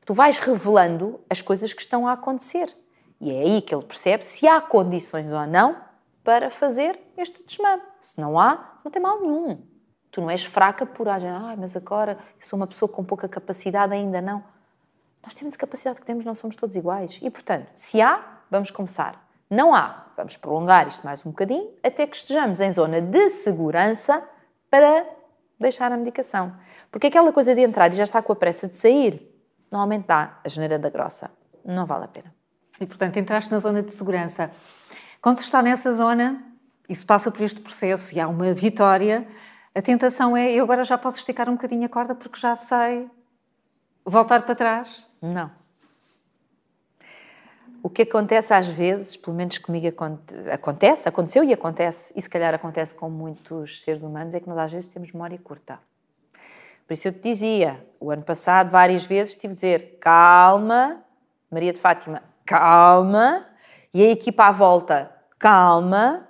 tu vais revelando as coisas que estão a acontecer. E é aí que ele percebe se há condições ou não para fazer este desmame. Se não há, não tem mal nenhum. Tu não és fraca por agir, ah, mas agora sou uma pessoa com pouca capacidade, ainda não. Nós temos a capacidade que temos, não somos todos iguais. E, portanto, se há, vamos começar. Não há, vamos prolongar isto mais um bocadinho, até que estejamos em zona de segurança para deixar a medicação. Porque aquela coisa de entrar e já está com a pressa de sair, normalmente dá a geneira da grossa. Não vale a pena. E, portanto, entraste na zona de segurança. Quando se está nessa zona e se passa por este processo e há uma vitória, a tentação é eu agora já posso esticar um bocadinho a corda porque já sei voltar para trás. Não. O que acontece às vezes, pelo menos comigo acontece, aconteceu e acontece, e se calhar acontece com muitos seres humanos, é que nós às vezes temos memória curta. Por isso eu te dizia, o ano passado, várias vezes, tive a dizer calma, Maria de Fátima, calma, e a equipa à volta, calma,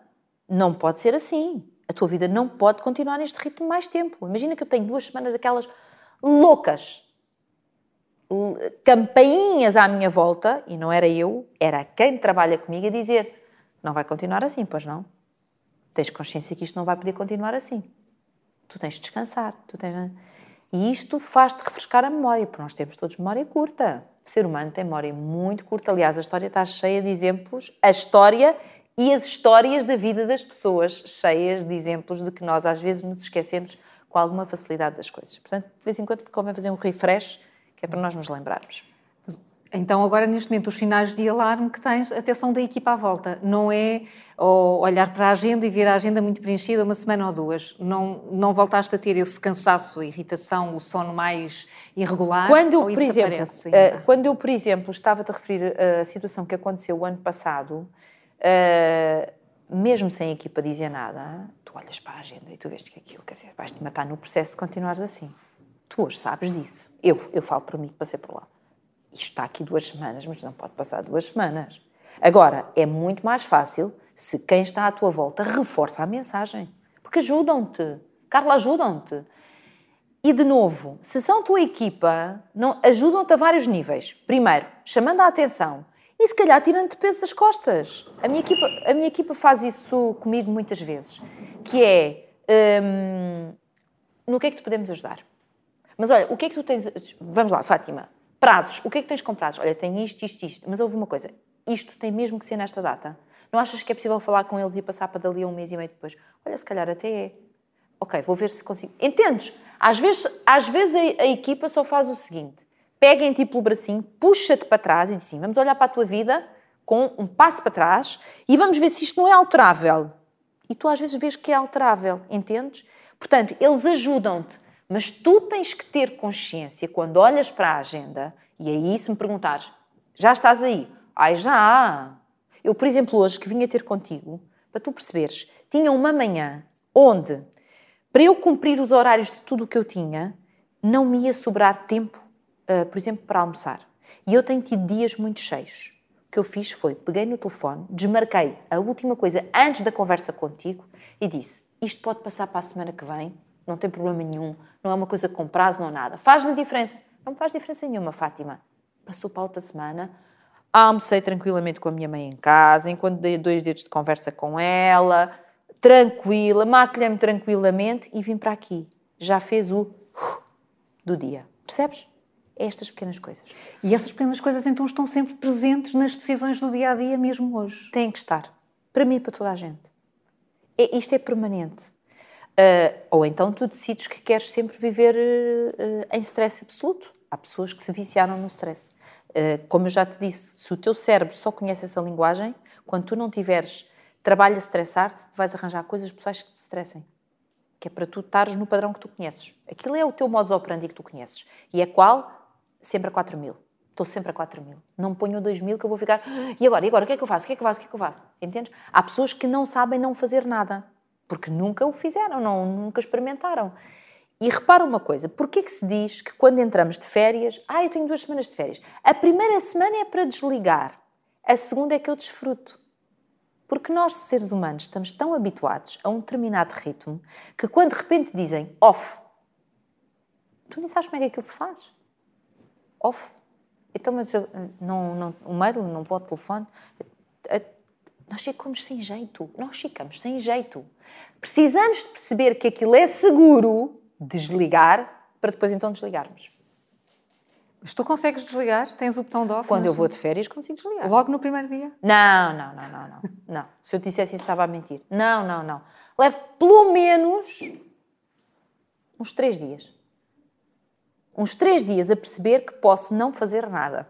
não pode ser assim. A tua vida não pode continuar neste ritmo mais tempo. Imagina que eu tenho duas semanas daquelas loucas, campainhas à minha volta, e não era eu, era quem trabalha comigo a dizer: não vai continuar assim, pois não? Tens consciência que isto não vai poder continuar assim. Tu tens de descansar. Tu tens... E isto faz-te refrescar a memória, porque nós temos todos memória curta. O ser humano tem memória muito curta. Aliás, a história está cheia de exemplos. A história e as histórias da vida das pessoas, cheias de exemplos de que nós às vezes nos esquecemos com alguma facilidade das coisas. Portanto, de vez em quando convém fazer um refresh, que é para nós nos lembrarmos. Então, agora, neste momento, os sinais de alarme que tens até são da equipa à volta. Não é olhar para a agenda e ver a agenda muito preenchida uma semana ou duas. Não, não voltaste a ter esse cansaço, a irritação, o sono mais irregular? Quando eu, por exemplo, uh, quando eu, por exemplo, estava-te a referir a situação que aconteceu o ano passado, uh, mesmo sem a equipa dizer nada, tu olhas para a agenda e tu vês que aquilo, quer dizer, vais-te matar no processo de continuares assim. Tu hoje sabes disso. Eu, eu falo para mim que passei por lá. Isto está aqui duas semanas, mas não pode passar duas semanas. Agora, é muito mais fácil se quem está à tua volta reforça a mensagem. Porque ajudam-te. Carla, ajudam-te. E, de novo, se são tua equipa, ajudam-te a vários níveis. Primeiro, chamando a atenção e, se calhar, tirando-te peso das costas. A minha, equipa, a minha equipa faz isso comigo muitas vezes, que é... Hum, no que é que te podemos ajudar? Mas olha, o que é que tu tens... Vamos lá, Fátima. Prazos. O que é que tens com prazos? Olha, tenho isto, isto, isto. Mas houve uma coisa. Isto tem mesmo que ser nesta data. Não achas que é possível falar com eles e passar para dali a um mês e meio depois? Olha, se calhar até é. Ok, vou ver se consigo. Entendes? Às vezes, às vezes a, a equipa só faz o seguinte: pega em pelo bracinho, puxa-te para trás e diz assim: vamos olhar para a tua vida com um passo para trás e vamos ver se isto não é alterável. E tu às vezes vês que é alterável, entendes? Portanto, eles ajudam-te mas tu tens que ter consciência quando olhas para a agenda, e aí se me perguntares, já estás aí? Ai, já! Eu, por exemplo, hoje que vinha ter contigo, para tu perceberes, tinha uma manhã onde, para eu cumprir os horários de tudo o que eu tinha, não me ia sobrar tempo, uh, por exemplo, para almoçar. E eu tenho tido dias muito cheios. O que eu fiz foi, peguei no telefone, desmarquei a última coisa antes da conversa contigo e disse: Isto pode passar para a semana que vem, não tem problema nenhum, não é uma coisa com prazo, não nada. Faz-lhe diferença? Não faz diferença nenhuma, Fátima. Passou para outra semana, almocei tranquilamente com a minha mãe em casa, enquanto dei dois dedos de conversa com ela, tranquila, maquilhei-me tranquilamente e vim para aqui. Já fez o do dia. Percebes? Estas pequenas coisas. E essas pequenas coisas então estão sempre presentes nas decisões do dia a dia, mesmo hoje? Têm que estar. Para mim e para toda a gente. É, isto é permanente. Uh, ou então tu decides que queres sempre viver uh, em stress absoluto. Há pessoas que se viciaram no stress. Uh, como eu já te disse, se o teu cérebro só conhece essa linguagem, quando tu não tiveres trabalho a estressar-te, vais arranjar coisas pessoais que te estressem. Que é para tu estares no padrão que tu conheces. Aquilo é o teu modus operandi que tu conheces. E é qual? Sempre a 4 mil. Estou sempre a 4 mil. Não ponho 2 mil que eu vou ficar. E agora? E agora? O que é que eu faço? O que é que eu faço? O que é que eu faço? Entendes? Há pessoas que não sabem não fazer nada porque nunca o fizeram, não, nunca experimentaram. E repara uma coisa, porquê que se diz que quando entramos de férias, ah, eu tenho duas semanas de férias, a primeira semana é para desligar, a segunda é que eu desfruto. Porque nós, seres humanos, estamos tão habituados a um determinado ritmo que quando de repente dizem off, tu nem sabes como é que aquilo se faz. Off. Então, mas eu, não, não, o mail, não vou ao telefone. nós ficamos sem jeito. Nós ficamos sem jeito. Precisamos de perceber que aquilo é seguro desligar para depois então desligarmos. Mas tu consegues desligar? Tens o botão de off? Quando eu vou de férias, consigo desligar. Logo no primeiro dia? Não, não, não, não, não. não. Se eu dissesse isso, estava a mentir. Não, não, não. Levo pelo menos uns três dias. Uns três dias a perceber que posso não fazer nada.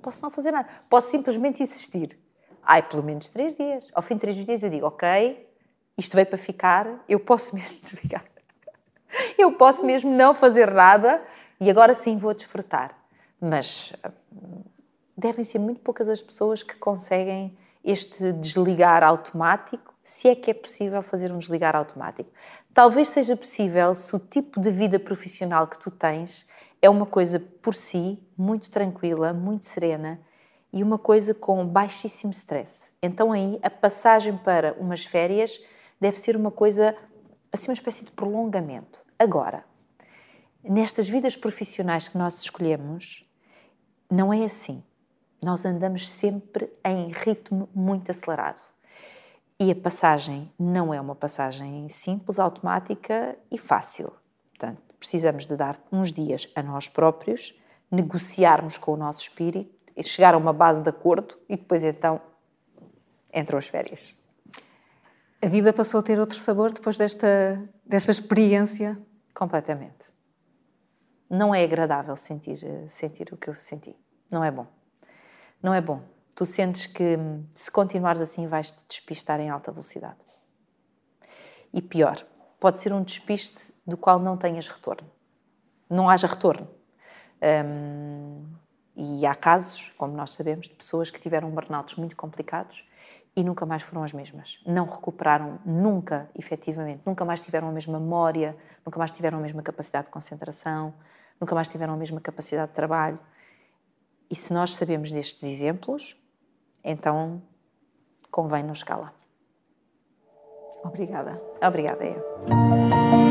Posso não fazer nada. Posso simplesmente existir. Ai, pelo menos três dias. Ao fim de três dias eu digo, ok, isto veio para ficar, eu posso mesmo desligar. Eu posso mesmo não fazer nada e agora sim vou desfrutar. Mas hum, devem ser muito poucas as pessoas que conseguem este desligar automático, se é que é possível fazer um desligar automático. Talvez seja possível se o tipo de vida profissional que tu tens é uma coisa por si muito tranquila, muito serena e uma coisa com baixíssimo stress. Então aí a passagem para umas férias deve ser uma coisa assim uma espécie de prolongamento. Agora, nestas vidas profissionais que nós escolhemos, não é assim. Nós andamos sempre em ritmo muito acelerado. E a passagem não é uma passagem simples, automática e fácil. Portanto, precisamos de dar uns dias a nós próprios, negociarmos com o nosso espírito, chegar a uma base de acordo e depois então entram as férias. A vida passou a ter outro sabor depois desta, desta experiência? Completamente. Não é agradável sentir, sentir o que eu senti. Não é bom. Não é bom. Tu sentes que se continuares assim vais-te despistar em alta velocidade. E pior, pode ser um despiste do qual não tenhas retorno. Não haja retorno. Hum, e há casos, como nós sabemos, de pessoas que tiveram burnouts muito complicados e nunca mais foram as mesmas. Não recuperaram nunca, efetivamente. Nunca mais tiveram a mesma memória, nunca mais tiveram a mesma capacidade de concentração, nunca mais tiveram a mesma capacidade de trabalho. E se nós sabemos destes exemplos, então convém nos calar. Obrigada. Obrigada, eu.